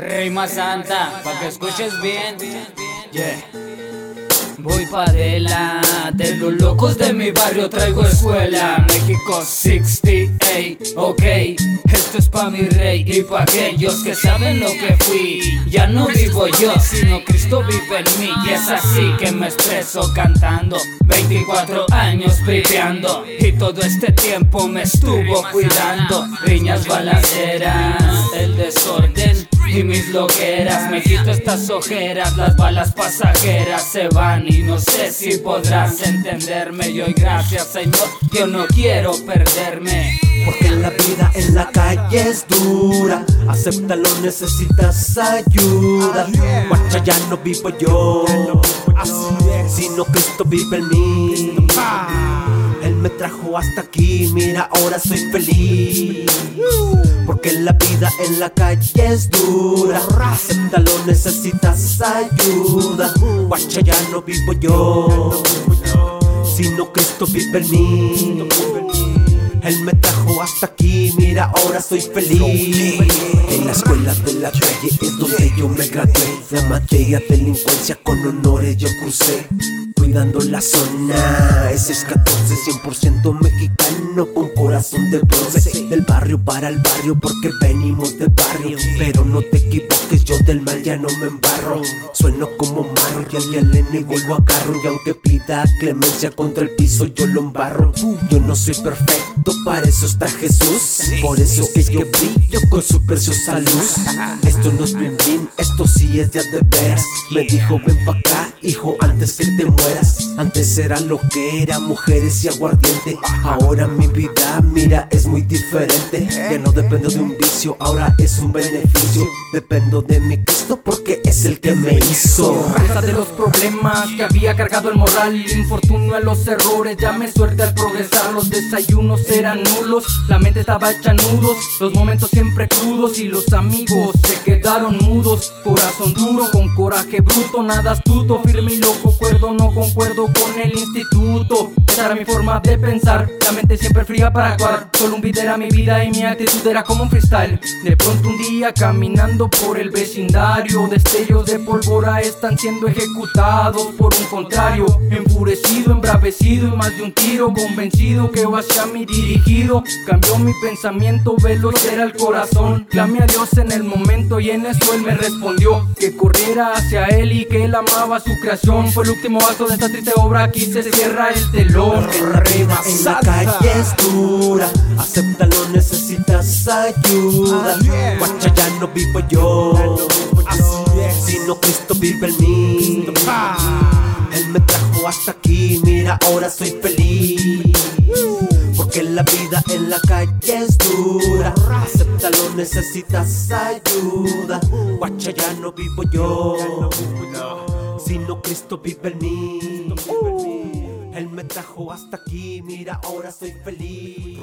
Rima Santa, pa' que escuches bien. Yeah. Voy pa' adelante, los locos de mi barrio traigo escuela. México 68, ok. Esto es pa' mi rey y pa' aquellos que saben lo que fui. Ya no vivo yo, sino Cristo vive en mí. Y es así que me expreso cantando. 24 años pripeando Y todo este tiempo me estuvo cuidando. Riñas balaceras, el desorden y mis loqueras Me quito estas ojeras, las balas pasajeras se van y no sé si podrás entenderme. Y hoy gracias Señor, yo no quiero perderme. Porque la vida en la calle es dura, acéptalo, necesitas ayuda. Guacha, ya no vivo yo, sino Cristo vive en mí. Él me trajo hasta aquí, mira, ahora soy feliz. La vida en la calle es dura. Acéptalo, necesitas ayuda. Guacha, ya no vivo yo, sino Cristo vive en mí. Él me trajo hasta aquí, mira, ahora soy feliz. En la escuela de la calle es donde yo me gradué. La materia delincuencia con honores yo crucé cuidando la zona. Ese es 14, 100% mexicano con corazón de bronce. Del barrio para el barrio porque venimos de barrio. Pero no te equivoques, yo del mal ya no me embarro. Sueno como marro y al día le vuelvo a carro. Y aunque pida clemencia contra el piso, yo lo embarro. Yo no soy perfecto, para eso está Jesús. Por eso es que brillo con su preciosa luz. Esto no es bien, esto sí es de de veras. Me dijo, ven pa' acá, hijo, antes que te mueras. Antes era lo que era, mujeres y aguardiente. Ahora mi vida, mira, es muy diferente. Ya no dependo de un vicio, ahora es un beneficio. Dependo de mi Porque es el que me hizo. Presa de los problemas que había cargado el moral, infortunio a los errores, llame suerte al progresar. Los desayunos eran nulos, la mente estaba hecha nudos, los momentos siempre crudos y los amigos se quedaron mudos. Corazón duro, con coraje bruto, nada astuto, firme y loco, cuerdo, no concuerdo con el instituto. Mi forma de pensar, la mente siempre fría para actuar. Solo un beat era mi vida y mi actitud era como un freestyle. De pronto un día caminando por el vecindario, destellos de pólvora están siendo ejecutados por un contrario. Enfurecido, embravecido y más de un tiro, convencido que va hacia mí dirigido. Cambió mi pensamiento, veloz era el corazón. Clamé a Dios en el momento y en eso él me respondió que corriera hacia él y que él amaba su creación. Fue el último acto de esta triste obra, aquí se cierra el telón. La vida en la calle es dura, acéptalo, necesitas ayuda. Guacha, ya no vivo yo, sino Cristo vive en mí. Él me trajo hasta aquí, mira, ahora soy feliz. Porque la vida en la calle es dura, acéptalo, necesitas ayuda. Guacha, ya no vivo yo, sino Cristo vive en mí. Hasta aquí, mira, ahora soy feliz.